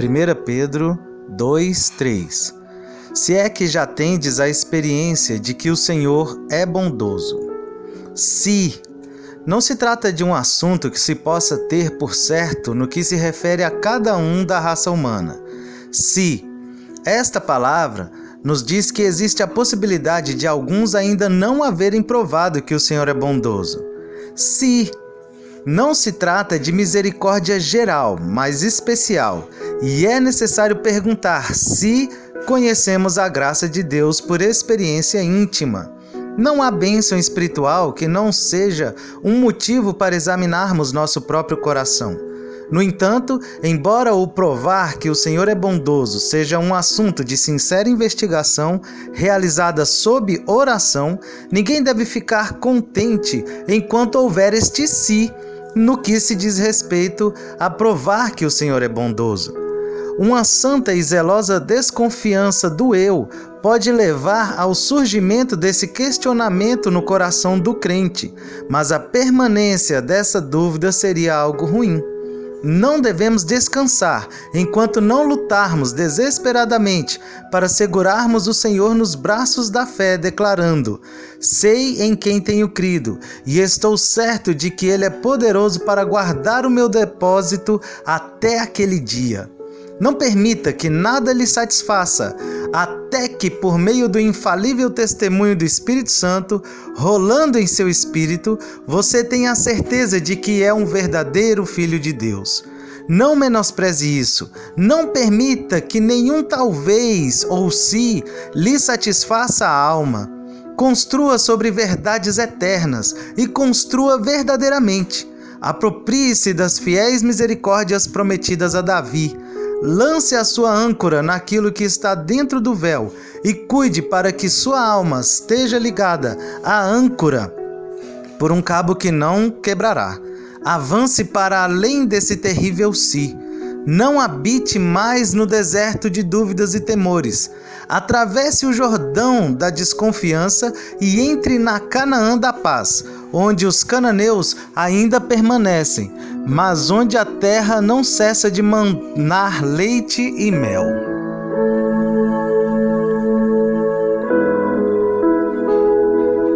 1 Pedro 2, 3 Se é que já tendes a experiência de que o Senhor é bondoso. Se não se trata de um assunto que se possa ter por certo no que se refere a cada um da raça humana. Se esta palavra nos diz que existe a possibilidade de alguns ainda não haverem provado que o Senhor é bondoso. Se não se trata de misericórdia geral, mas especial, e é necessário perguntar se conhecemos a graça de Deus por experiência íntima. Não há bênção espiritual que não seja um motivo para examinarmos nosso próprio coração. No entanto, embora o provar que o Senhor é bondoso seja um assunto de sincera investigação realizada sob oração, ninguém deve ficar contente enquanto houver este si no que se diz respeito a provar que o Senhor é bondoso. Uma santa e zelosa desconfiança do eu pode levar ao surgimento desse questionamento no coração do crente, mas a permanência dessa dúvida seria algo ruim. Não devemos descansar enquanto não lutarmos desesperadamente para segurarmos o Senhor nos braços da fé, declarando: Sei em quem tenho crido, e estou certo de que Ele é poderoso para guardar o meu depósito até aquele dia. Não permita que nada lhe satisfaça, até que, por meio do infalível testemunho do Espírito Santo, rolando em seu espírito, você tenha a certeza de que é um verdadeiro filho de Deus. Não menospreze isso. Não permita que nenhum talvez ou se lhe satisfaça a alma. Construa sobre verdades eternas e construa verdadeiramente. Aproprie-se das fiéis misericórdias prometidas a Davi Lance a sua âncora naquilo que está dentro do véu e cuide para que sua alma esteja ligada à âncora por um cabo que não quebrará. Avance para além desse terrível si. Não habite mais no deserto de dúvidas e temores. Atravesse o Jordão da desconfiança e entre na Canaã da paz, onde os cananeus ainda permanecem, mas onde a terra não cessa de manar leite e mel.